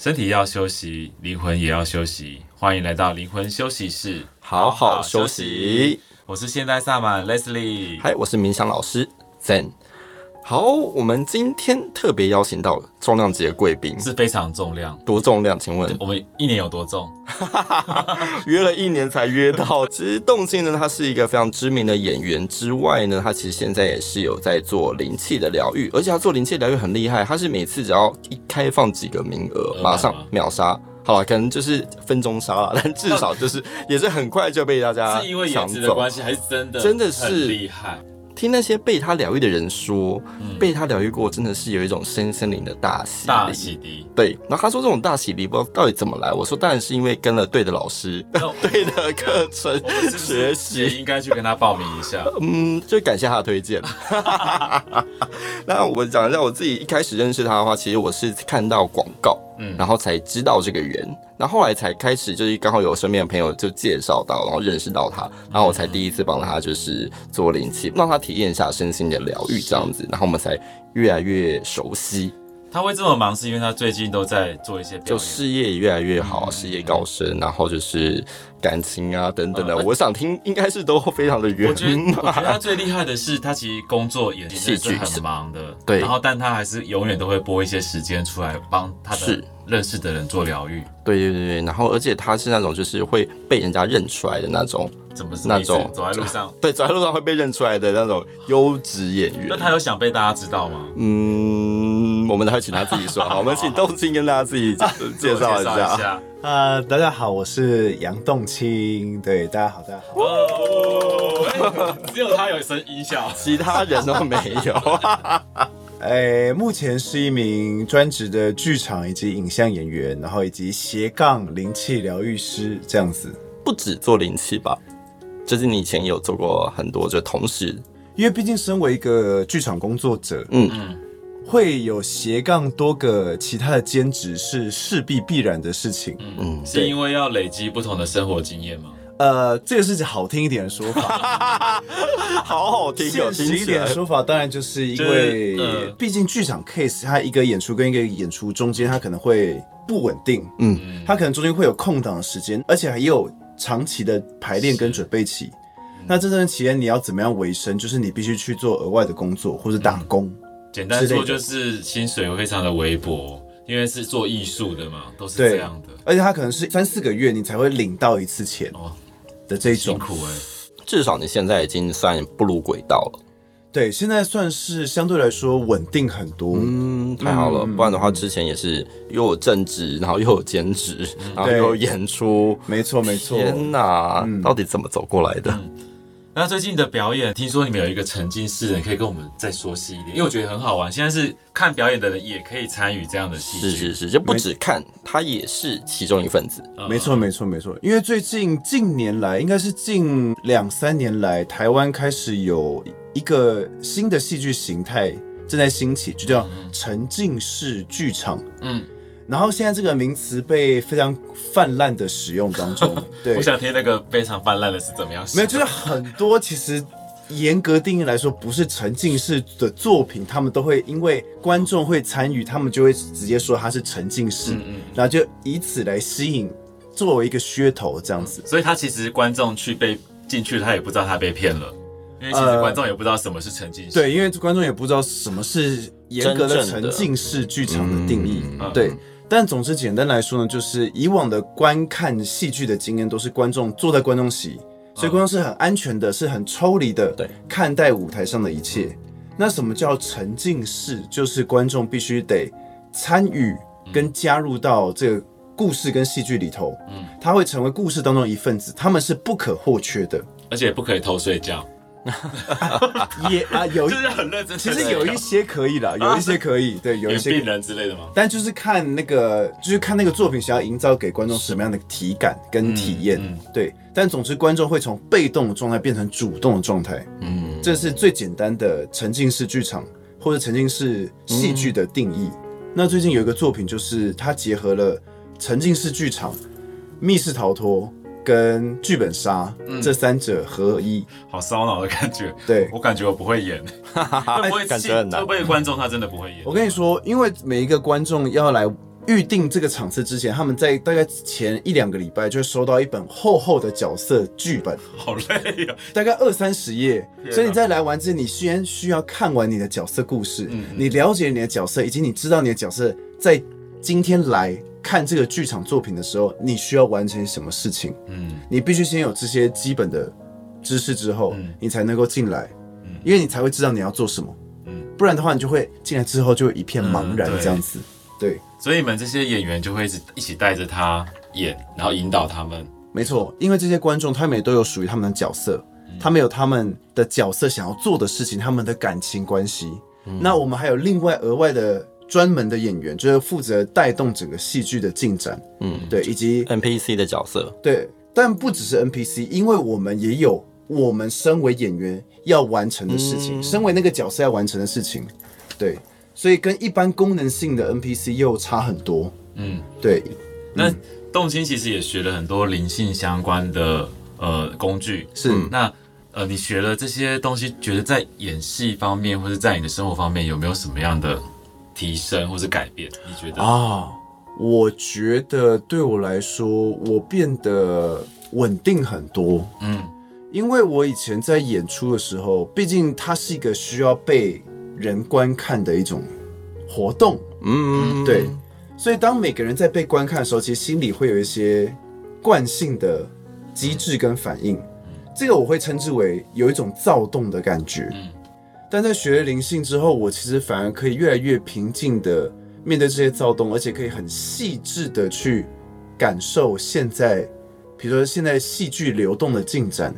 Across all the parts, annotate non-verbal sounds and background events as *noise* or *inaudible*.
身体要休息，灵魂也要休息。欢迎来到灵魂休息室，好好休息。我是现代萨满 Leslie，嗨，我是冥想老师 Zen。好，我们今天特别邀请到了重量级的贵宾，是非常重量，多重量？请问我们一年有多重？*laughs* 约了一年才约到。其实动静呢，他是一个非常知名的演员之外呢，他其实现在也是有在做灵气的疗愈，而且他做灵气疗愈很厉害，他是每次只要一开放几个名额，马上秒杀。好了，可能就是分钟杀了，但至少就是也是很快就被大家 *laughs* 是因为颜值的关系，还是真的真的是厉害。听那些被他疗愈的人说，嗯、被他疗愈过，真的是有一种身心灵的大洗大洗涤。对，然后他说这种大洗涤不知道到底怎么来。我说当然是因为跟了对的老师，哦、*laughs* 对的课程学习，应该去跟他报名一下。*laughs* 嗯，就感谢他的推荐。*laughs* 那我讲一下我自己一开始认识他的话，其实我是看到广告。嗯，然后才知道这个人，那后后来才开始，就是刚好有身边的朋友就介绍到，然后认识到他，然后我才第一次帮他就是做灵气，让他体验一下身心的疗愈这样子，然后我们才越来越熟悉。他会这么忙，是因为他最近都在做一些，就事业也越来越好，事业高升，然后就是感情啊等等的，我想听应该是都非常的。我觉得，我觉得他最厉害的是，他其实工作也是很忙的，对，然后但他还是永远都会拨一些时间出来帮他的认识的人做疗愈。对对对对，然后而且他是那种就是会被人家认出来的那种。怎么是那种走在路上？*laughs* 对，走在路上会被认出来的那种优质演员。那他有想被大家知道吗？嗯，我们还请他自己说。*laughs* 好，我们请动心跟大家自己介 *laughs* 绍一下。啊，大家好，我是杨栋青。对，大家好，大家好。哦，只有他有一声音效，其他人都没有。*laughs* 哎，目前是一名专职的剧场以及影像演员，然后以及斜杠灵气疗愈师这样子。不止做灵气吧？就是你以前有做过很多，就同时，因为毕竟身为一个剧场工作者，嗯嗯，会有斜杠多个其他的兼职是势必必然的事情，嗯嗯，是因为要累积不同的生活经验吗？呃，这个是好听一点的说法，*laughs* 好好听，现实一点的说法，当然就是因为，毕竟剧场 case 它一个演出跟一个演出中间，它可能会不稳定，嗯，它可能中间会有空档的时间，而且还有。长期的排练跟准备期，嗯、那这段期间你要怎么样维生？就是你必须去做额外的工作或者打工。嗯、简单说就是薪水非常的微薄，因为是做艺术的嘛，都是这样的。而且他可能是三四个月你才会领到一次钱哦的这种辛苦哎、欸。至少你现在已经算步入轨道了。对，现在算是相对来说稳定很多。嗯，太好了，不然的话之前也是又有正职，然后又有兼职，然后又有演出。没错，没错。天哪，到底怎么走过来的？那最近的表演，听说你们有一个沉浸式的，你可以跟我们再说细一点，因为我觉得很好玩。现在是看表演的人也可以参与这样的戏剧，是是是，就不止看，他也是其中一份子。没错，没错，没错。因为最近近年来，应该是近两三年来，台湾开始有一个新的戏剧形态正在兴起，就叫沉浸式剧场。嗯。然后现在这个名词被非常泛滥的使用当中，*laughs* 对，我想听那个非常泛滥的是怎么样？没有，就是很多其实严格定义来说不是沉浸式的作品，他们都会因为观众会参与，他们就会直接说它是沉浸式，嗯嗯，然后就以此来吸引作为一个噱头这样子。所以他其实观众去被进去，他也不知道他被骗了，因为其实观众也不知道什么是沉浸式，对，因为观众也不知道什么是严格的沉浸式剧场的定义，嗯、对。但总之，简单来说呢，就是以往的观看戏剧的经验都是观众坐在观众席，所以观众是很安全的，是很抽离的，对，看待舞台上的一切。那什么叫沉浸式？就是观众必须得参与跟加入到这个故事跟戏剧里头，嗯，他会成为故事当中一份子，他们是不可或缺的，而且不可以偷睡觉。*laughs* 也啊，有就是很认真。其实有一些可以的，有一些可以，*laughs* 对，有一些病人之类的吗？但就是看那个，就是看那个作品想要营造给观众什么样的体感跟体验，对。但总之，观众会从被动的状态变成主动的状态，嗯，这是最简单的沉浸式剧场或者沉浸式戏剧的定义。那最近有一个作品，就是它结合了沉浸式剧场、密室逃脱。跟剧本杀、嗯、这三者合一，好烧脑的感觉。对，我感觉我不会演，*laughs* 会不会感觉很难？会不会观众他真的不会演？我跟你说，因为每一个观众要来，预定这个场次之前，他们在大概前一两个礼拜就会收到一本厚厚的角色剧本，*laughs* 好累呀、啊，大概二三十页。所以你在来玩之前，你先需要看完你的角色故事，你了解你的角色，以及你知道你的角色在今天来看这个剧场作品的时候，你需要完成什么事情。嗯，你必须先有这些基本的知识之后，嗯你才能够进来，嗯因为你才会知道你要做什么。嗯不然的话，你就会进来之后就一片茫然这样子。对，所以你们这些演员就会一直一起带着他演，然后引导他们。没错，因为这些观众他们也都有属于他们的角色，嗯他们有他们的角色想要做的事情，他们的感情关系。嗯那我们还有另外额外的专门的演员，就是负责带动整个戏剧的进展。嗯，对，以及 NPC 的角色，对，但不只是 NPC，因为我们也有我们身为演员要完成的事情，嗯身为那个角色要完成的事情。对，所以跟一般功能性的 NPC 又差很多。嗯，对，那动心其实也学了很多灵性相关的呃工具。是。那呃，你学了这些东西，觉得在演戏方面，或者在你的生活方面，有没有什么样的提升或是改变？你觉得？啊，我觉得对我来说，我变得稳定很多。嗯因为我以前在演出的时候，毕竟它是一个需要被人观看的一种活动，嗯，对，所以当每个人在被观看的时候，其实心里会有一些惯性的机制跟反应，这个我会称之为有一种躁动的感觉。嗯但在学了灵性之后，我其实反而可以越来越平静的面对这些躁动，而且可以很细致的去感受现在，比如说现在戏剧流动的进展，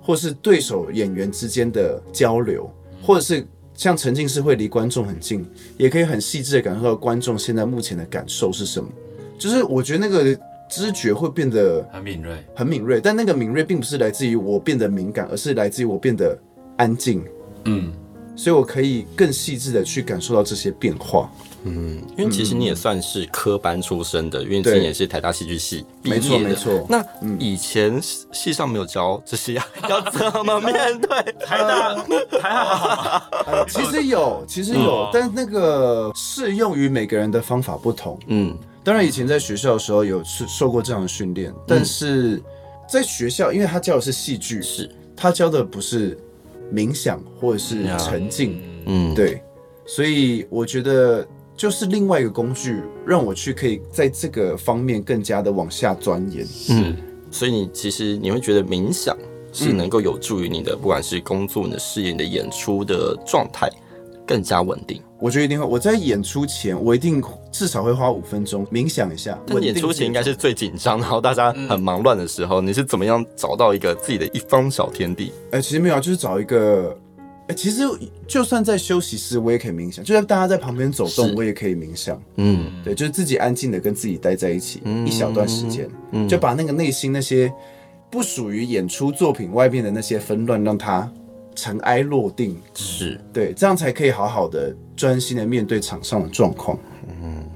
或是对手演员之间的交流，或者是像沉浸式会离观众很近，也可以很细致的感受到观众现在目前的感受是什么。就是我觉得那个知觉会变得很敏锐。很敏锐，但那个敏锐并不是来自于我变得敏感，而是来自于我变得安静。嗯，所以我可以更细致的去感受到这些变化。嗯，因为其实你也算是科班出身的，因为之前也是台大戏剧系毕没错业的。没错。那以前系上没有教这些要要怎么面对？*laughs* 台大台大好其实有，其实有哦，但那个适用于每个人的方法不同。嗯，当然，以前在学校的时候有受受过这样的训练，但是在学校，因为他教的是戏剧，是，他教的不是冥想或者是沉浸，嗯，对，所以我觉得就是另外一个工具，让我去可以在这个方面更加的往下钻研。嗯，所以你其实你会觉得冥想是能够有助于你的，不管是工作、你的事业、你的演出的状态更加稳定。我觉得一定会。我在演出前，我一定至少会花五分钟冥想一下。但演出前应该是最紧张，然后大家很忙乱的时候，你是怎么样找到一个自己的一方小天地？哎、其实没有，就是找一个。哎、其实就算在休息室，我也可以冥想；就算大家在旁边走动，我也可以冥想。嗯，对，就是自己安静的跟自己待在一起、嗯一小段时间，嗯就把那个内心那些不属于演出作品外面的那些纷乱，让它尘埃落定。是，对，这样才可以好好的专心的面对场上的状况。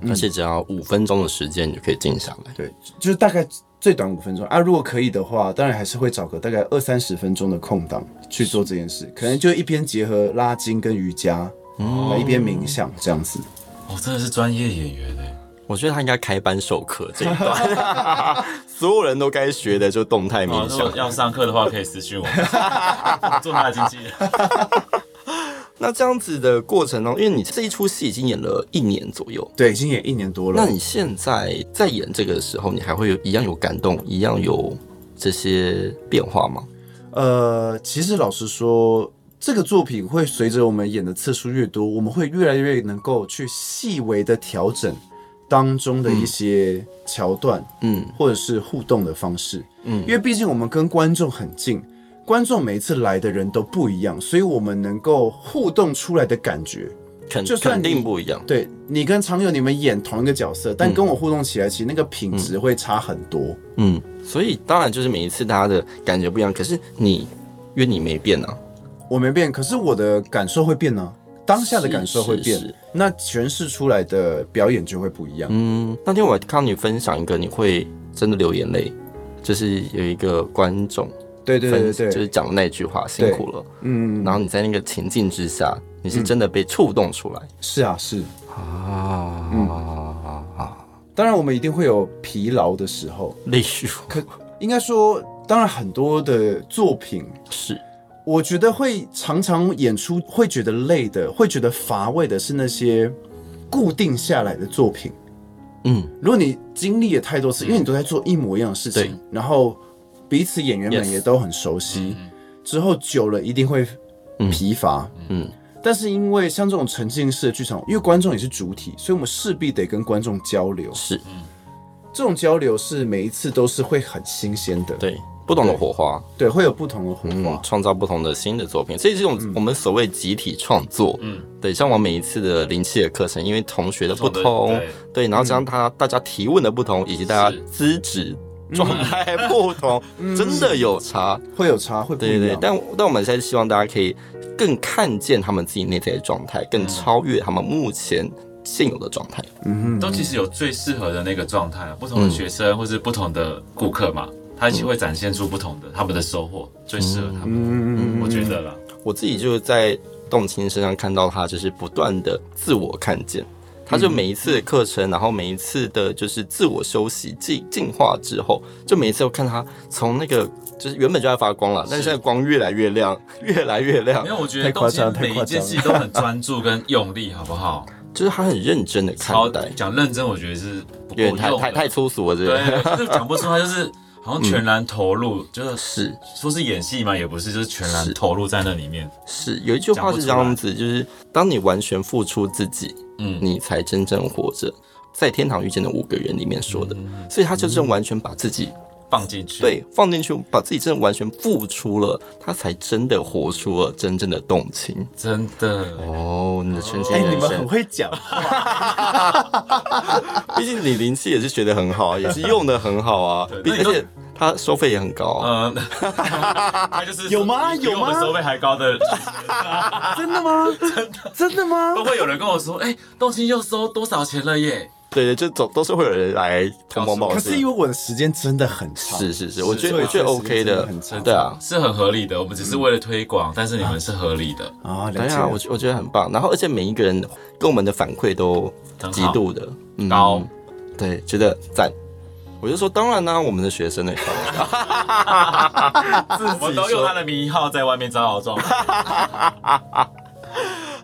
而且只要五分钟的时间，你就可以静下来。对，就是大概最短五分钟啊。如果可以的话，当然还是会找个大概二三十分钟的空档去做这件事，可能就一边结合拉筋跟瑜伽，一边冥想这样子。哦，真的是专业演员哎。我觉得他应该开班授课这一段，*laughs* 所有人都该学的就动态冥想。要上课的话，可以私讯我，*laughs* 做他的经纪人。那这样子的过程中，因为你这一出戏已经演了一年左右，对，已经演一年多了。那你现在在演这个的时候，你还会有一样有感动，一样有这些变化吗？呃，其实老实说，这个作品会随着我们演的次数越多，我们会越来越能够去细微的调整当中的一些桥段，嗯。或者是互动的方式。嗯。因为毕竟我们跟观众很近，观众每一次来的人都不一样，所以我们能够互动出来的感觉，肯就算肯定不一样。对你跟常友你们演同一个角色，但跟我互动起来，其实那个品质会差很多。嗯，所以当然就是每一次大家的感觉不一样，可是你因为你没变啊，我没变，可是我的感受会变呢、当下的感受会变，是是是。那诠释出来的表演就会不一样。嗯，那天我看到你分享一个，你会真的流眼泪，就是有一个观众对对对就是讲的那句话，辛苦了。嗯，然后你在那个情境之下，你是真的被触动出来、是啊是，啊。当然我们一定会有疲劳的时候，例如，可应该说，当然很多的作品是，我觉得会常常演出会觉得累的，会觉得乏味的是那些固定下来的作品。嗯，如果你经历了太多次，因为你都在做一模一样的事情，然后彼此演员们也都很熟悉，之后久了一定会疲乏。嗯，但是因为像这种沉浸式的剧场，因为观众也是主体，所以我们势必得跟观众交流。是，这种交流是每一次都是会很新鲜的。对。不同的火花，对，会有不同的火花，创造不同的新的作品。所以这种我们所谓集体创作，嗯，对，像我每一次的灵气的课程，因为同学的不同，对，然后将他大家提问的不同，以及大家资质状态不同，*laughs* 真的有差，会有差，会对对对。但但我们现在希望大家可以更看见他们自己内在的状态，更超越他们目前现有的状态。嗯，都其实有最适合的那个状态，不同的学生或是不同的顾客嘛。他其实会展现出不同的他们的收获，最适合他们。嗯，我觉得啦，我自己就是在动青身上看到他，就是不断的自我看见。他就每一次的课程，然后每一次的就是自我休息进进化之后，就每一次我看他从那个就是原本就在发光了，但是现在光越来越亮，越来越亮。因为我觉得动青每一件事情都很专注跟用力，好不好？*laughs* 就是他很认真的看待。讲认真，我觉得是有点太太太粗俗了，这个对，就是讲不出他就是。好像全然投入，就是是。说是演戏嘛，也不是，就是全然投入在那里面。是有一句话是这样子，就是当你完全付出自己，嗯，你才真正活着。在天堂遇见的五个人里面说的，所以他就是完全把自己放进去，对，放进去，把自己真的完全付出了，他才真的活出了真正的动情。真的哦，你的纯情哎，你们很会讲，*laughs* 毕竟你灵气也是学得很好，*laughs* 也是用得很好啊，而且。他收费也很高，嗯，*laughs* 他就是有吗？有吗？收费还高的，真的吗？真的真的吗？都会有人跟我说，哎，动情又收多少钱了耶？对对，就总都是会有人来通风报信。可是因为我的时间真的很长，是是是，我觉得我觉得 OK 的，对啊，是很合理的。我们只是为了推广，但是你们是合理的啊，对啊，我我觉得很棒。然后而且每一个人跟我们的反馈都极度的高，对，觉得赞。我就说，当然呢、啊，我们的学生呢，我们都用他的名号在外面招摇撞。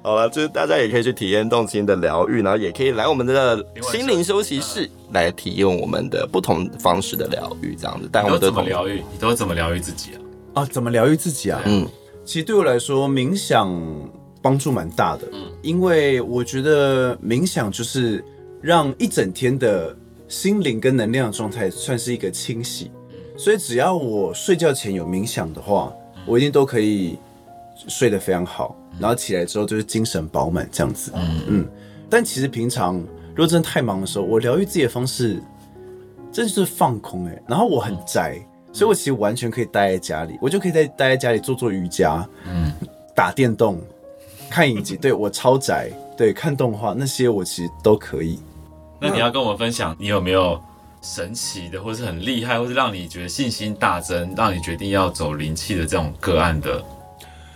好了，就是大家也可以去体验动心的疗愈，然后也可以来我们的心灵休息室来体验我们的不同方式的疗愈，这样子。但我们都怎么疗愈？你都怎么疗愈自己啊？啊，怎么疗愈自己啊？嗯，其实对我来说，冥想帮助蛮大的。嗯，因为我觉得冥想就是让一整天的。心灵跟能量的状态算是一个清洗，所以只要我睡觉前有冥想的话，我一定都可以睡得非常好，然后起来之后就是精神饱满这样子。嗯嗯。但其实平常如果真的太忙的时候，我疗愈自己的方式，真是放空哎。然后我很宅，所以我其实完全可以待在家里，我就可以在待在家里做做瑜伽，嗯，打电动，看影集。*laughs* 对，我超宅，对，看动画那些我其实都可以。那你要跟我们分享，你有没有神奇的，或是很厉害，或是让你觉得信心大增，让你决定要走灵气的这种个案的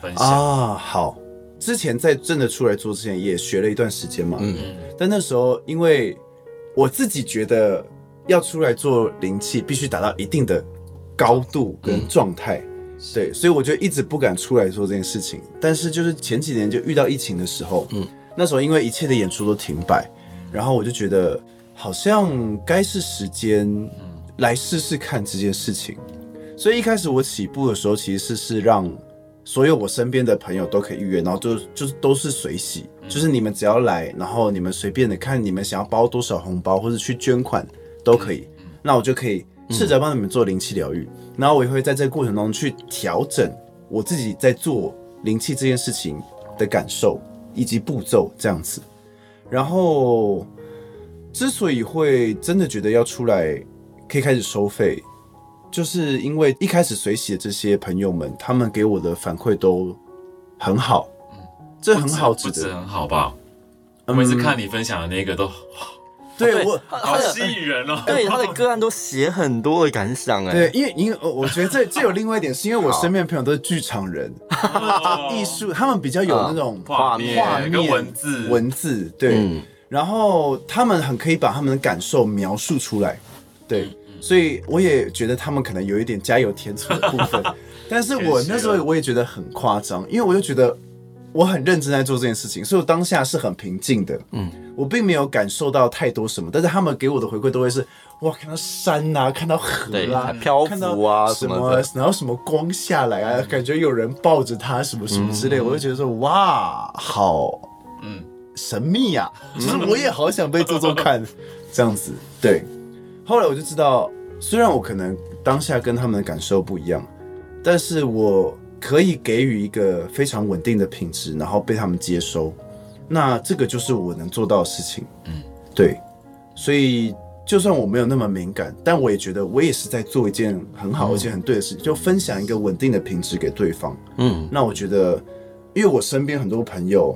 分享啊？好，之前在真的出来做之前，也学了一段时间嘛。嗯，但那时候因为我自己觉得要出来做灵气，必须达到一定的高度跟状态，嗯、对，所以我就一直不敢出来做这件事情。但是就是前几年就遇到疫情的时候，嗯，那时候因为一切的演出都停摆。然后我就觉得好像该是时间来试试看这件事情，所以一开始我起步的时候，其实是是让所有我身边的朋友都可以预约，然后就就是都是随喜，就是你们只要来，然后你们随便的看你们想要包多少红包或者去捐款都可以，那我就可以试着帮你们做灵气疗愈，然后我也会在这个过程中去调整我自己在做灵气这件事情的感受以及步骤这样子。然后，之所以会真的觉得要出来可以开始收费，就是因为一开始随喜的这些朋友们，他们给我的反馈都很好，嗯，这很好，不止很好吧？我每次看你分享的那个都，对我好吸引人哦。*laughs* 对他的个案都写很多的感想哎，对，因为因为我觉得这这有另外一点，是因为我身边的朋友都是剧场人。艺术，他们比较有那种画面、跟文字、文字，对。然后他们很可以把他们的感受描述出来，对，所以我也觉得他们可能有一点加油添醋的部分，*laughs* 但是我那时候我也觉得很夸张，因为我就觉得我很认真在做这件事情，所以我当下是很平静的，嗯，我并没有感受到太多什么，但是他们给我的回馈都会是哇，看到山啊，看到河啊，漂浮啊什么，然后什么光下来啊，感觉有人抱着他什么什么之类，我就觉得说哇，好，嗯。神秘呀、啊，其实我也好想被做做看，这样子。对，后来我就知道，虽然我可能当下跟他们的感受不一样，但是我可以给予一个非常稳定的品质，然后被他们接收。那这个就是我能做到的事情。嗯，对。所以就算我没有那么敏感，但我也觉得我也是在做一件很好而且很对的事情，就分享一个稳定的品质给对方。嗯，那我觉得，因为我身边很多朋友。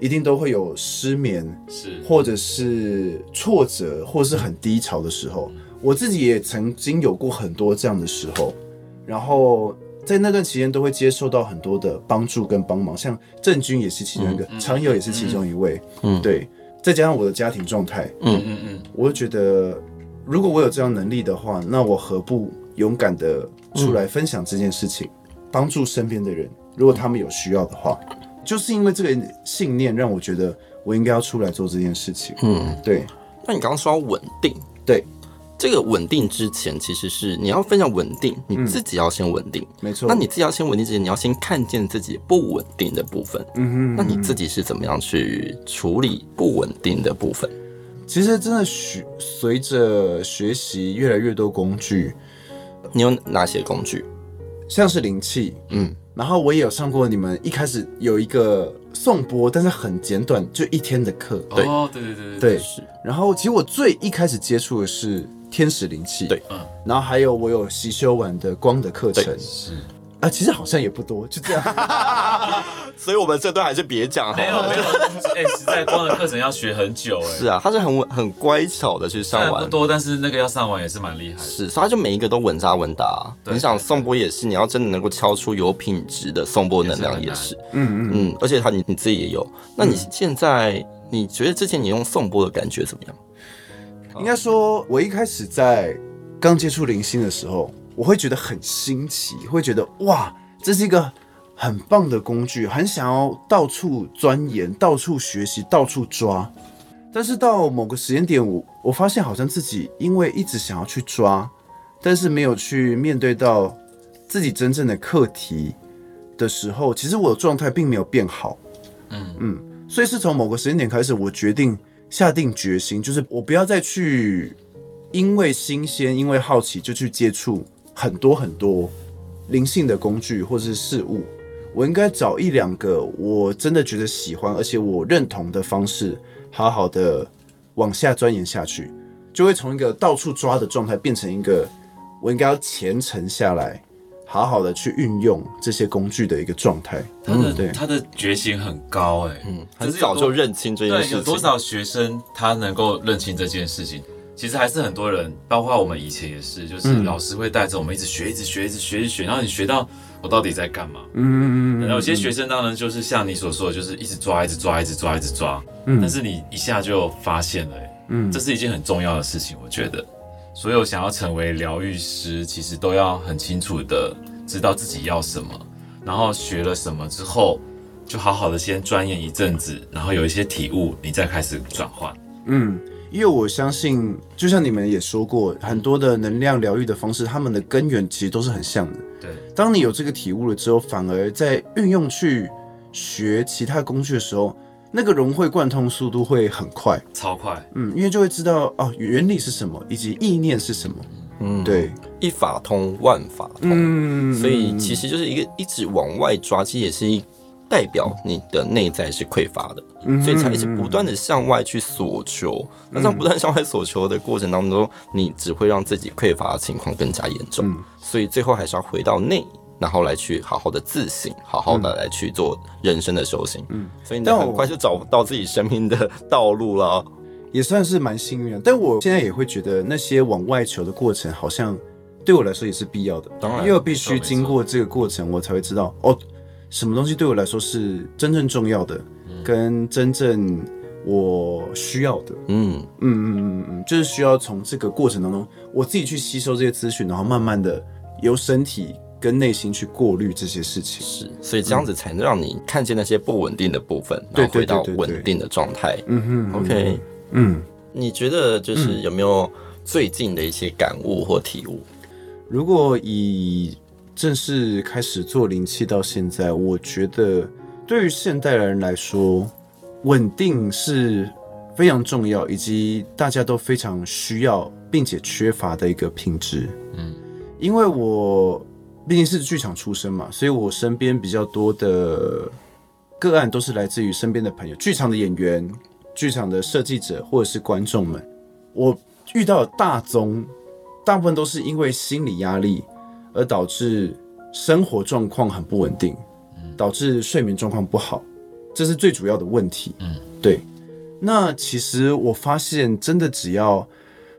一定都会有失眠，是或者是挫折，或是很低潮的时候。我自己也曾经有过很多这样的时候，然后在那段期间都会接受到很多的帮助跟帮忙，像郑钧也是其中一个，常友也是其中一位，嗯，对，再加上我的家庭状态，嗯嗯嗯，我就觉得如果我有这样能力的话，那我何不勇敢的出来分享这件事情，帮助身边的人，如果他们有需要的话。就是因为这个信念，让我觉得我应该要出来做这件事情。嗯，对。那你刚刚说要稳定，对，这个稳定之前，其实是你要分享稳定，你自己要先稳定。没错。那你自己要先稳定之前，你要先看见自己不稳定的部分。嗯哼。那你自己是怎么样去处理不稳定的部分？其实真的学随着学习越来越多工具，你有哪些工具？像是灵气，嗯。然后我也有上过你们一开始有一个颂钵，但是很简短，就一天的课。对，哦，对对对对，对是。然后其实我最一开始接触的是天使灵气，对，嗯。然后还有我有习修完的光的课程，是。啊，其实好像也不多，就这样。*laughs* 所以我们这段还是别讲。没有没有，哎、欸，实在光的课程要学很久哎。是啊，他是很稳、很乖巧的去上完。不多，但是那个要上完也是蛮厉害的。是，所以他就每一个都稳扎稳打。对你想颂钵也是，你要真的能够敲出有品质的颂钵能量也是。也是嗯嗯嗯，而且他你你自己也有。那你现在、嗯、你觉得之前你用颂钵的感觉怎么样？应该说，我一开始在刚接触灵性的时候。我会觉得很新奇，会觉得哇，这是一个很棒的工具，很想要到处钻研、到处学习、到处抓。但是到某个时间点，我我发现好像自己因为一直想要去抓，但是没有去面对到自己真正的课题的时候，其实我的状态并没有变好。嗯嗯，所以是从某个时间点开始，我决定下定决心，就是我不要再去因为新鲜、因为好奇就去接触。很多很多灵性的工具或是事物，我应该找一两个我真的觉得喜欢，而且我认同的方式，好好的往下钻研下去，就会从一个到处抓的状态变成一个我应该要虔诚下来，好好的去运用这些工具的一个状态。他的、嗯、他的决心很高哎、欸，嗯，很早就认清这件事情。对，有多少学生他能够认清这件事情？其实还是很多人，包括我们以前也是，就是老师会带着我们一直学，一直学，一直学，一直学，然后你学到我到底在干嘛？嗯嗯嗯。有些学生当然就是像你所说的，就是一直抓，一直抓，一直抓，一直抓。嗯。但是你一下就发现了，嗯，这是一件很重要的事情。我觉得，所有想要成为疗愈师，其实都要很清楚的知道自己要什么，然后学了什么之后，就好好的先钻研一阵子，然后有一些体悟，你再开始转换。嗯。因为我相信，就像你们也说过，很多的能量疗愈的方式，他们的根源其实都是很像的。对，当你有这个体悟了之后，反而在运用去学其他工具的时候，那个融会贯通速度会很快，超快。嗯，因为就会知道哦，原理是什么，以及意念是什么。嗯，对，一法通万法通。嗯，所以其实就是一个一直往外抓，其实也是一。代表你的内在是匮乏的，所以才一直不断的向外去索求。那这样不断向外索求的过程当中，你只会让自己匮乏的情况更加严重。所以最后还是要回到内，然后来去好好的自省，好好的来去做人生的修行。嗯，所以你很快就找到自己生命的道路了，也算是蛮幸运的。但我现在也会觉得那些往外求的过程，好像对我来说也是必要的。当然，因为必须经过这个过程，我才会知道哦。什么东西对我来说是真正重要的，跟真正我需要的。嗯嗯嗯嗯嗯，就是需要从这个过程当中，我自己去吸收这些资讯，然后慢慢的由身体跟内心去过滤这些事情。是，所以这样子才能让你看见那些不稳定的部分，然后回到稳定的状态。嗯哼，OK，嗯，你觉得就是有没有最近的一些感悟或体悟？如果以正式开始做灵气到现在，我觉得对于现代人来说，稳定是非常重要，以及大家都非常需要并且缺乏的一个品质。嗯，因为我毕竟是剧场出身嘛，所以我身边比较多的个案都是来自于身边的朋友，剧场的演员、剧场的设计者或者是观众们。我遇到的大宗，大部分都是因为心理压力。而导致生活状况很不稳定，导致睡眠状况不好，这是最主要的问题。嗯，对。那其实我发现，真的只要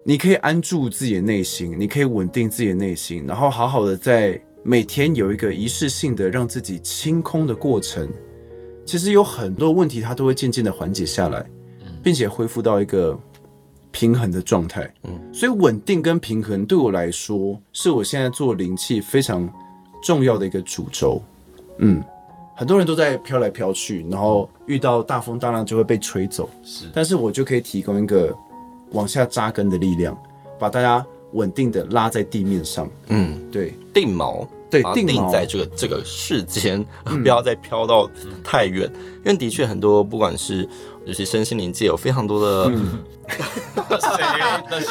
你可以安住自己的内心，你可以稳定自己的内心，然后好好的在每天有一个仪式性的让自己清空的过程，其实有很多问题它都会渐渐的缓解下来，并且恢复到一个。平衡的状态，嗯，所以稳定跟平衡对我来说，是我现在做灵气非常重要的一个主轴，嗯，很多人都在飘来飘去，然后遇到大风大浪就会被吹走，是，但是我就可以提供一个往下扎根的力量，把大家稳定的拉在地面上，嗯，对，定锚，对，定在这个这个世间，*laughs* 不要再飘到太远，因为的确很多不管是。尤其身心灵界有非常多的，嗯，谁的谁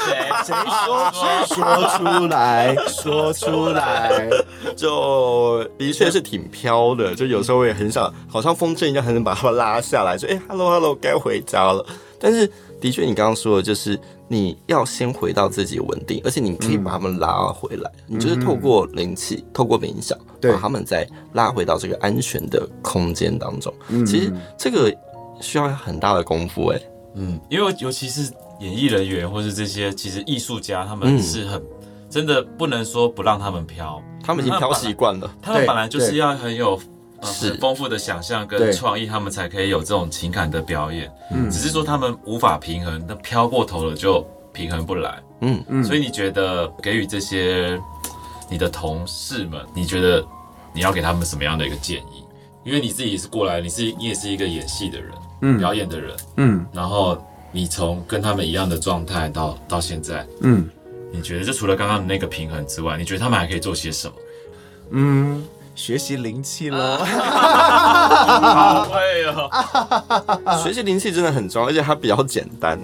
谁说说出来说出来，就的确是挺飘的。就有时候我也很想，好像风筝一样，很想把他们拉下来，说：“哎，hello hello，该回家了。*laughs* ”但是的确，你刚刚说的就是你要先回到自己稳定，而且你可以把他们拉回来。嗯、你就是透过灵气，透过冥想，把他们再拉回到这个安全的空间当中。嗯、其实这个。需要很大的功夫哎，嗯，因为尤其是演艺人员或是这些，其实艺术家他们是很真的不能说不让他们飘，他们已经飘习惯了，他们本来就是要很有很丰富的想象跟创意，他们才可以有这种情感的表演。嗯，只是说他们无法平衡，那飘过头了就平衡不来。嗯。嗯，所以你觉得给予这些你的同事们，你觉得你要给他们什么样的一个建议？因为你自己是过来，你是你也是一个演戏的人。嗯，表演的人，嗯，然后你从跟他们一样的状态到到现在，嗯，你觉得就除了刚刚的那个平衡之外，你觉得他们还可以做些什么？嗯，学习灵气咯。好会哦。学习灵气真的很重要，而且它比较简单。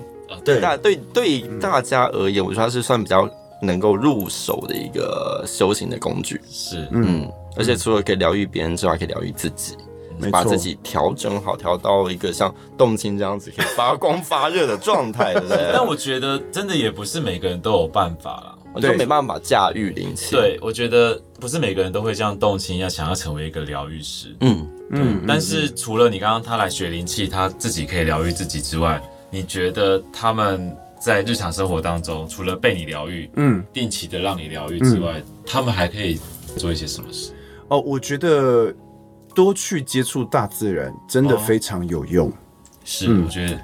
对，大对对大家而言，我觉得它是算比较能够入手的一个修行的工具。是，嗯，而且除了可以疗愈别人之外，可以疗愈自己。把自己调整好，调到一个像动静这样子可以发光发热的状态，对不对？*laughs* 但我觉得真的也不是每个人都有办法啦，我就没办法驾驭灵气。对，我觉得不是每个人都会像动情一样想要成为一个疗愈师。嗯嗯。但是除了你刚刚他来学灵气，他自己可以疗愈自己之外，你觉得他们在日常生活当中，除了被你疗愈，嗯，定期的让你疗愈之外，他们还可以做一些什么事？哦，我觉得。多去接触大自然，真的非常有用。哦、是，嗯、我觉得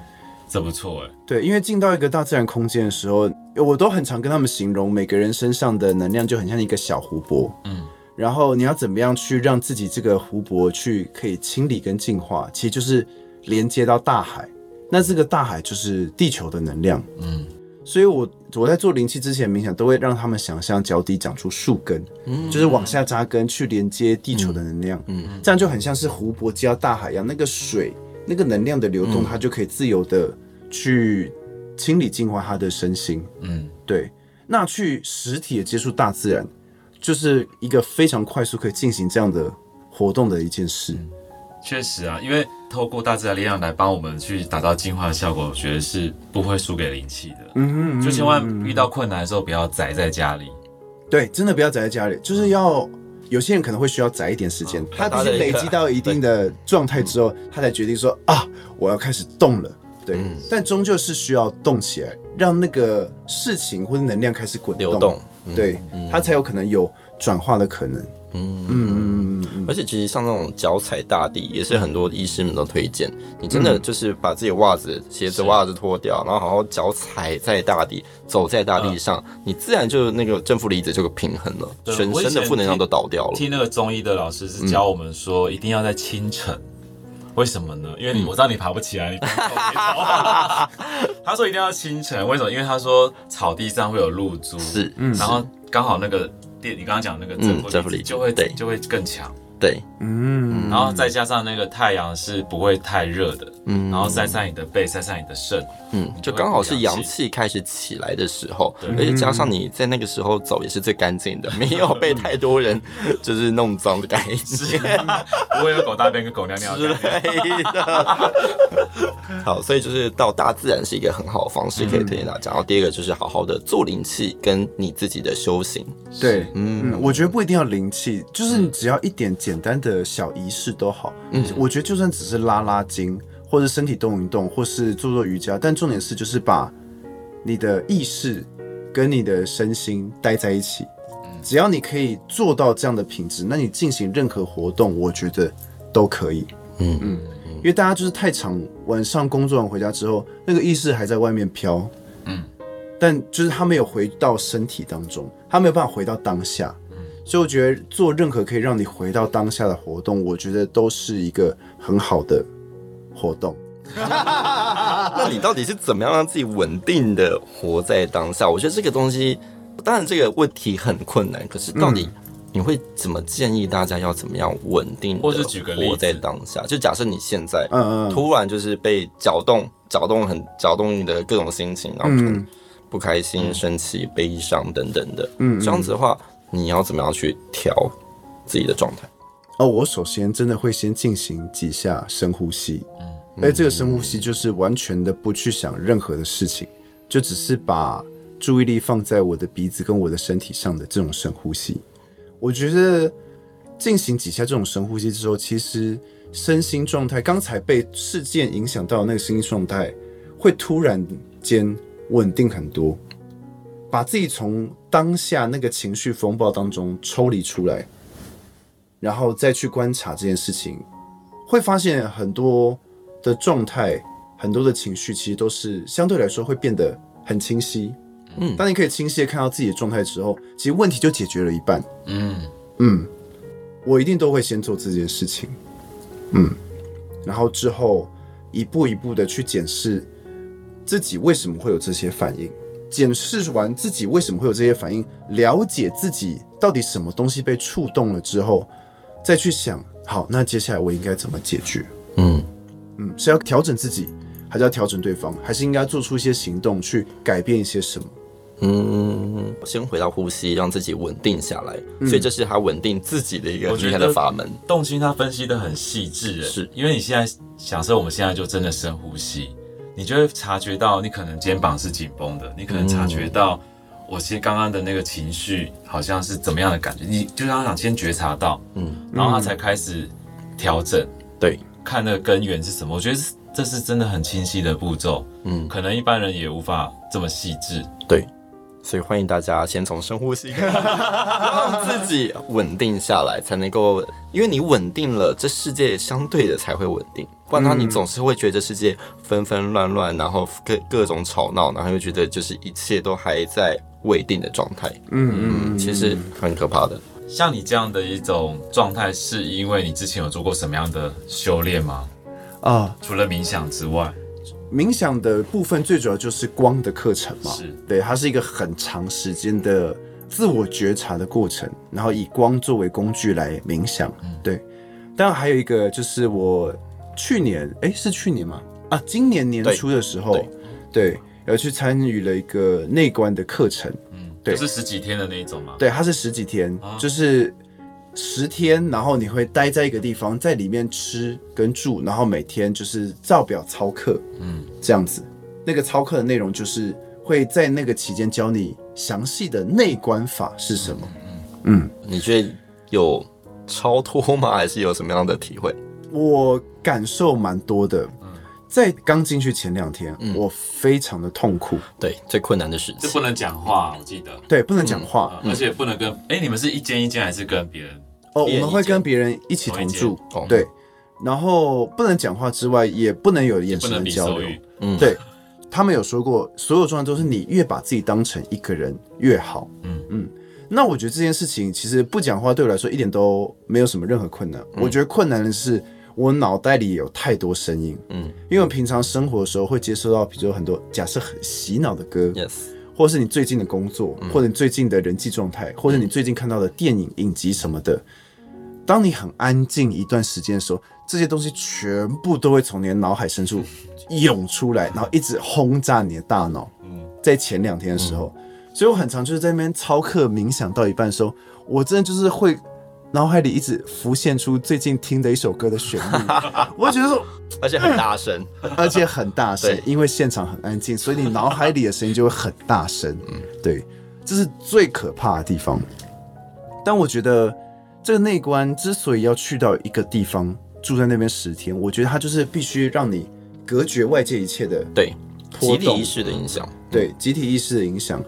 这不错哎。对，因为进到一个大自然空间的时候，我都很常跟他们形容，每个人身上的能量就很像一个小湖泊。嗯，然后你要怎么样去让自己这个湖泊去可以清理跟净化，其实就是连接到大海。那这个大海就是地球的能量。嗯。所以我，我我在做灵气之前冥想，都会让他们想象脚底长出树根，嗯，就是往下扎根，去连接地球的能量，嗯，这样就很像是湖泊接到大海一样，那个水，那个能量的流动，它就可以自由的去清理净化他的身心，嗯，对。那去实体的接触大自然，就是一个非常快速可以进行这样的活动的一件事。确实啊，因为透过大自然力量来帮我们去达到净化的效果，我觉得是不会输给灵气的。嗯嗯，就千万遇到困难的时候不要宅在家里。对，真的不要宅在家里，就是要有些人可能会需要宅一点时间，他只是累积到一定的状态之后，他才决定说啊，我要开始动了。对，但终究是需要动起来，让那个事情或者能量开始滚动，流动，对，他才有可能有转化的可能。嗯嗯嗯嗯，而且其实像那种脚踩大地，也是很多医师们都推荐。你真的就是把自己的袜子、鞋子、袜子脱掉，然后好好脚踩在大地，走在大地上，你自然就那个正负离子就平衡了，全身的负能量都倒掉了。听那个中医的老师是教我们说，一定要在清晨。为什么呢？因为我知道你爬不起来，你他说一定要清晨，为什么？因为他说草地上会有露珠，是，然后刚好那个电，你刚刚讲那个正负离子就会就会更强。对，嗯，然后再加上那个太阳是不会太热的，嗯，然后晒晒你的背，晒晒你的肾，嗯，就刚好是阳气开始起来的时候，而且加上你在那个时候走也是最干净的，*laughs* 没有被太多人就是弄脏的感觉，不会有狗大便跟狗尿尿之类的。好，所以就是到大自然是一个很好的方式，可以推荐大家。然后第二个就是好好的做灵气跟你自己的修行。对，嗯，我觉得不一定要灵气，就是你只要一点。简单的小仪式都好，嗯，我觉得就算只是拉拉筋，或者身体动一动，或是做做瑜伽，但重点是就是把你的意识跟你的身心待在一起。只要你可以做到这样的品质，那你进行任何活动，我觉得都可以。嗯嗯，因为大家就是太长晚上工作完回家之后，那个意识还在外面飘，嗯，但就是他没有回到身体当中，他没有办法回到当下。所以我觉得做任何可以让你回到当下的活动，我觉得都是一个很好的活动。*laughs* 那你到底是怎么样让自己稳定的活在当下？我觉得这个东西，当然这个问题很困难。可是到底你会怎么建议大家要怎么样稳定的活在当下？就假设你现在，嗯嗯，突然就是被搅动、搅动很搅动你的各种心情，然后不开心、生气、悲伤等等的，嗯，这样子的话。你要怎么样去调自己的状态？哦，我首先真的会先进行几下深呼吸，嗯，而这个深呼吸就是完全的不去想任何的事情，就只是把注意力放在我的鼻子跟我的身体上的这种深呼吸。我觉得进行几下这种深呼吸之后，其实身心状态，刚才被事件影响到的那个身心状态，会突然间稳定很多。把自己从当下那个情绪风暴当中抽离出来，然后再去观察这件事情，会发现很多的状态，很多的情绪其实都是相对来说会变得很清晰。嗯，当你可以清晰的看到自己的状态之后，其实问题就解决了一半。嗯嗯，我一定都会先做这件事情。嗯，然后之后一步一步的去检视自己为什么会有这些反应。检视完自己为什么会有这些反应，了解自己到底什么东西被触动了之后，再去想，好，那接下来我应该怎么解决？嗯嗯，是要调整自己，还是要调整对方，还是应该做出一些行动去改变一些什么？嗯，先回到呼吸，让自己稳定下来。所以这是他稳定自己的一个厉害的法门。动心他分析的很细致，是因为你现在假设我们现在就真的深呼吸。你就会察觉到，你可能肩膀是紧绷的，你可能察觉到，我其实刚刚的那个情绪好像是怎么样的感觉，你就要想先觉察到，嗯，然后他才开始调整，对，看那个根源是什么。我觉得这是真的很清晰的步骤，嗯，可能一般人也无法这么细致，对。所以欢迎大家先从深呼吸，*laughs* 让自己稳定下来，才能够，因为你稳定了，这世界相对的才会稳定。不然的话，你总是会觉得世界纷纷乱乱，然后各各种吵闹，然后又觉得就是一切都还在未定的状态。嗯嗯，其实很可怕的。像你这样的一种状态，是因为你之前有做过什么样的修炼吗？啊，除了冥想之外。冥想的部分最主要就是光的课程嘛，是对，它是一个很长时间的自我觉察的过程，然后以光作为工具来冥想，嗯、对。当然还有一个就是我去年，哎、欸，是去年吗？啊，今年年初的时候，对，对，有去参与了一个内观的课程，嗯，对，是十几天的那一种吗？对，它是十几天，啊、就是。十天，然后你会待在一个地方，在里面吃跟住，然后每天就是照表操课，嗯，这样子。那个操课的内容就是会在那个期间教你详细的内观法是什么。嗯，嗯，你觉得有超脱吗？还是有什么样的体会？我感受蛮多的。在刚进去前两天，嗯、我非常的痛苦。对，最困难的事情，就不能讲话，我记得。对，不能讲话，嗯、而且不能跟哎、欸，你们是一间一间还是跟别人？哦，我们会跟别人一起同住，对，然后不能讲话之外，也不能有眼神的交流。嗯，对，他们有说过，所有状态都是你越把自己当成一个人越好。嗯嗯，那我觉得这件事情其实不讲话对我来说一点都没有什么任何困难。我觉得困难的是我脑袋里有太多声音。嗯，因为我平常生活的时候会接收到，比如说很多假设很洗脑的歌。Yes。或是你最近的工作，或者你最近的人际状态，或者你最近看到的电影、影集什么的，当你很安静一段时间的时候，这些东西全部都会从你的脑海深处 *laughs* 涌出来，然后一直轰炸你的大脑。嗯在前两天的时候，所以我很常就是在那边操课冥想到一半的时候，我真的就是会。脑海里一直浮现出最近听的一首歌的旋律，*laughs* 我觉得说，而且很大声，*laughs* 而且很大声，因为现场很安静，所以你脑海里的声音就会很大声。嗯，对，这是最可怕的地方。但我觉得这个内观之所以要去到一个地方住在那边十天，我觉得它就是必须让你隔绝外界一切的对集体意识的影响，对集体意识的影响，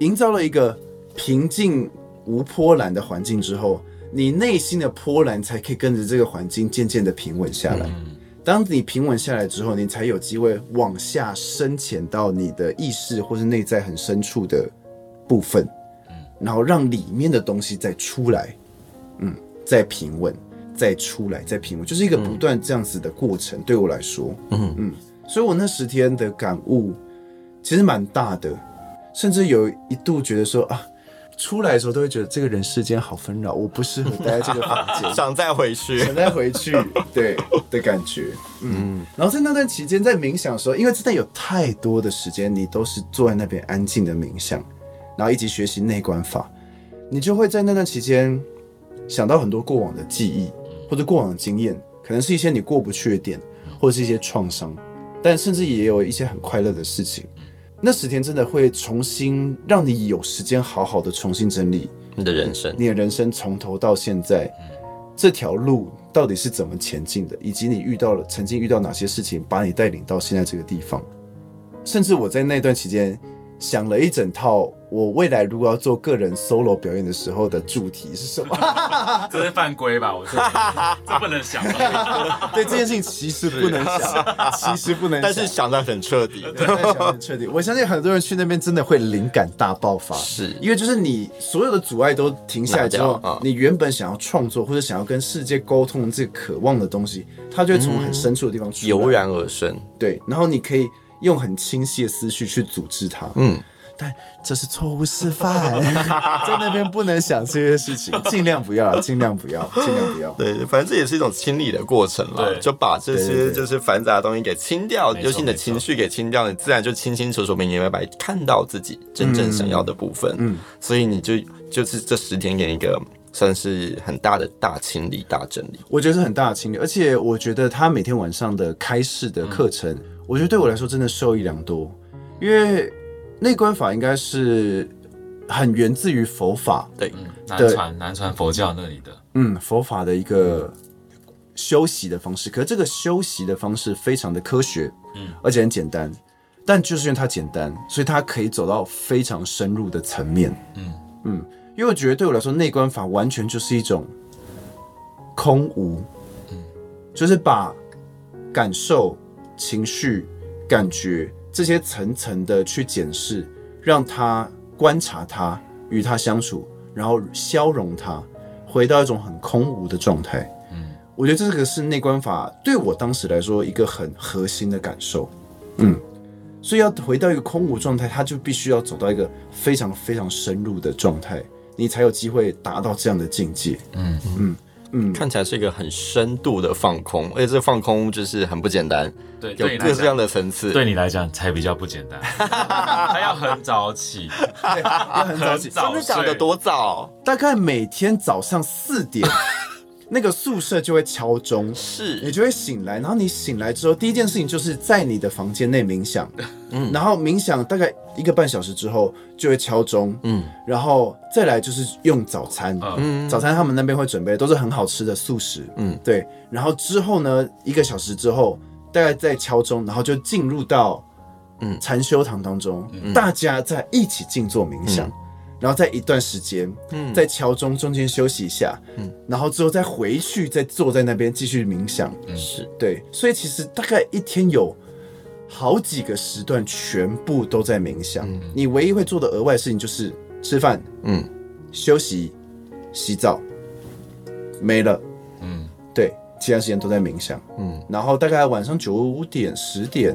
营造了一个平静无波澜的环境之后。你内心的波澜才可以跟着这个环境渐渐的平稳下来。当你平稳下来之后，你才有机会往下深潜到你的意识或是内在很深处的部分，然后让里面的东西再出来，嗯，再平稳，再出来，再平稳，就是一个不断这样子的过程。对我来说，嗯嗯，所以我那十天的感悟其实蛮大的，甚至有一度觉得说啊。出来的时候都会觉得这个人世间好纷扰，我不适合待在这个房间，*laughs* 想再回去，*laughs* 想再回去，对的感觉，嗯。然后在那段期间，在冥想的时候，因为真的有太多的时间，你都是坐在那边安静的冥想，然后一起学习内观法，你就会在那段期间想到很多过往的记忆或者过往的经验，可能是一些你过不去的点，或者是一些创伤，但甚至也有一些很快乐的事情。那十天真的会重新让你有时间好好的重新整理你的人生，你的人生从头到现在，这条路到底是怎么前进的，以及你遇到了曾经遇到哪些事情，把你带领到现在这个地方。甚至我在那段期间想了一整套。我未来如果要做个人 solo 表演的时候的主题是什么？*laughs* 这是犯规吧？我说 *laughs* 这不能想。对这件事情其实不能想，其实不能想，但是想的很彻底，对，想得很彻底。我相信很多人去那边真的会灵感大爆发，是因为就是你所有的阻碍都停下来之后，你原本想要创作或者想要跟世界沟通的这渴望的东西，它就会从很深处的地方出来，油然而生。对，然后你可以用很清晰的思绪去组织它。嗯。但这是错误示范，*laughs* 在那边不能想这些事情，尽量不要，尽量不要，尽量不要。对，反正这也是一种清理的过程了，对就把这些就是繁杂的东西给清掉，尤其你的情绪给清掉，你自然就清清楚楚、明明白白看到自己真正想要的部分。嗯，所以你就就是这十天给一个算是很大的大清理、大整理。我觉得是很大的清理，而且我觉得他每天晚上的开示的课程，嗯、我觉得对我来说真的受益良多，因为。内观法应该是很源自于佛法，对，南传南传佛教那里的，嗯，佛法的一个修习的方式。可是这个修习的方式非常的科学，嗯，而且很简单。但就是因为它简单，所以它可以走到非常深入的层面，嗯嗯。因为我觉得对我来说，内观法完全就是一种空无，嗯，就是把感受、情绪、感觉。这些层层的去检视，让他观察他，与他相处，然后消融他，回到一种很空无的状态。嗯，我觉得这个是内观法对我当时来说一个很核心的感受。嗯，所以要回到一个空无状态，他就必须要走到一个非常非常深入的状态，你才有机会达到这样的境界。嗯嗯。嗯嗯，看起来是一个很深度的放空，而且这个放空就是很不简单，对，有各式各样的层次。对你来讲才比较不简单，*laughs* 还要很早起，要很早起，真的讲的？多早？大概每天早上四点。那个宿舍就会敲钟，是。你就会醒来，然后你醒来之后，第一件事情就是在你的房间内冥想，嗯，然后冥想大概一个半小时之后就会敲钟，嗯，然后再来就是用早餐，嗯，早餐他们那边会准备都是很好吃的素食，嗯，对，然后之后呢，一个小时之后大概再敲钟，然后就进入到嗯。禅修堂当中，嗯，大家在一起静坐冥想。嗯然后在一段时间，嗯，在敲钟中间休息一下，嗯，然后之后再回去，再坐在那边继续冥想，嗯，是。对，所以其实大概一天有好几个时段全部都在冥想，嗯，你唯一会做的额外事情就是吃饭，嗯，休息、洗澡，没了，嗯，对，其他时间都在冥想，嗯，然后大概晚上九点十点，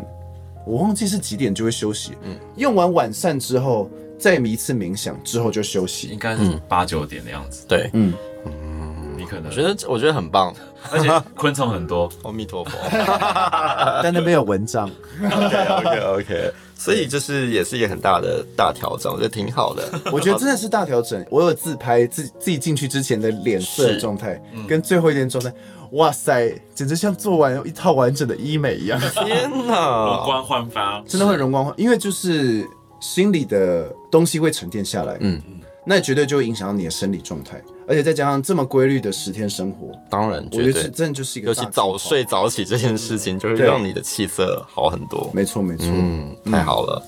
我忘记是几点就会休息，嗯，用完晚膳之后。再一次冥想之后就休息，应该是八九点的样子。对，嗯嗯，你可能觉得我觉得很棒，而且昆虫很多。阿弥陀佛，*laughs* 但那边有蚊帐。OK OK OK，所以就是也是一个很大的大调整，我觉得挺好的。我觉得真的是大调整。我有自拍自自己进去之前的脸色状态，跟最后一天状态，哇塞，简直像做完一套完整的医美一样。天哪，容光焕发，真的会容光焕，因为就是。心里的东西会沉淀下来，嗯，那绝对就会影响到你的生理状态，而且再加上这么规律的十天生活，当然，我觉得真的就是一个，尤其早睡早起这件事情，就会让你的气色好很多。没错，没错，嗯，太好了，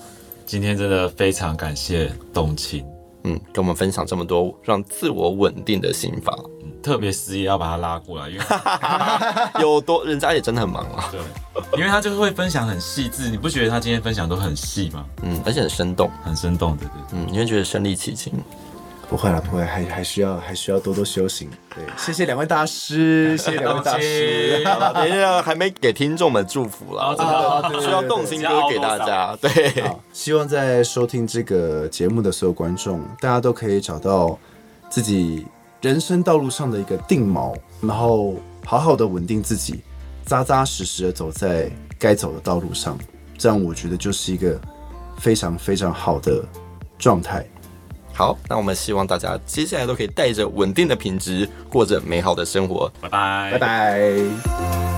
今天真的非常感谢冬青，嗯，跟我们分享这么多让自我稳定的心法。特别失意要把他拉过来，因为 *laughs* 有多人家也真的很忙啊。对，因为他就是会分享很细致，你不觉得他今天分享都很细吗？嗯，而且很生动，很生动，对对，嗯，你会觉得身临其境。不会啦，不会，还还需要还需要多多修行。对，谢谢两位大师，*laughs* 谢谢两位大师。等一下，还没给听众们祝福了，真的需要动心歌给大家。对，希望在收听这个节目的所有观众，大家都可以找到自己。人生道路上的一个定锚，然后好好的稳定自己，扎扎实实的走在该走的道路上，这样我觉得就是一个非常非常好的状态。好，那我们希望大家接下来都可以带着稳定的品质，过着美好的生活。拜拜，拜拜。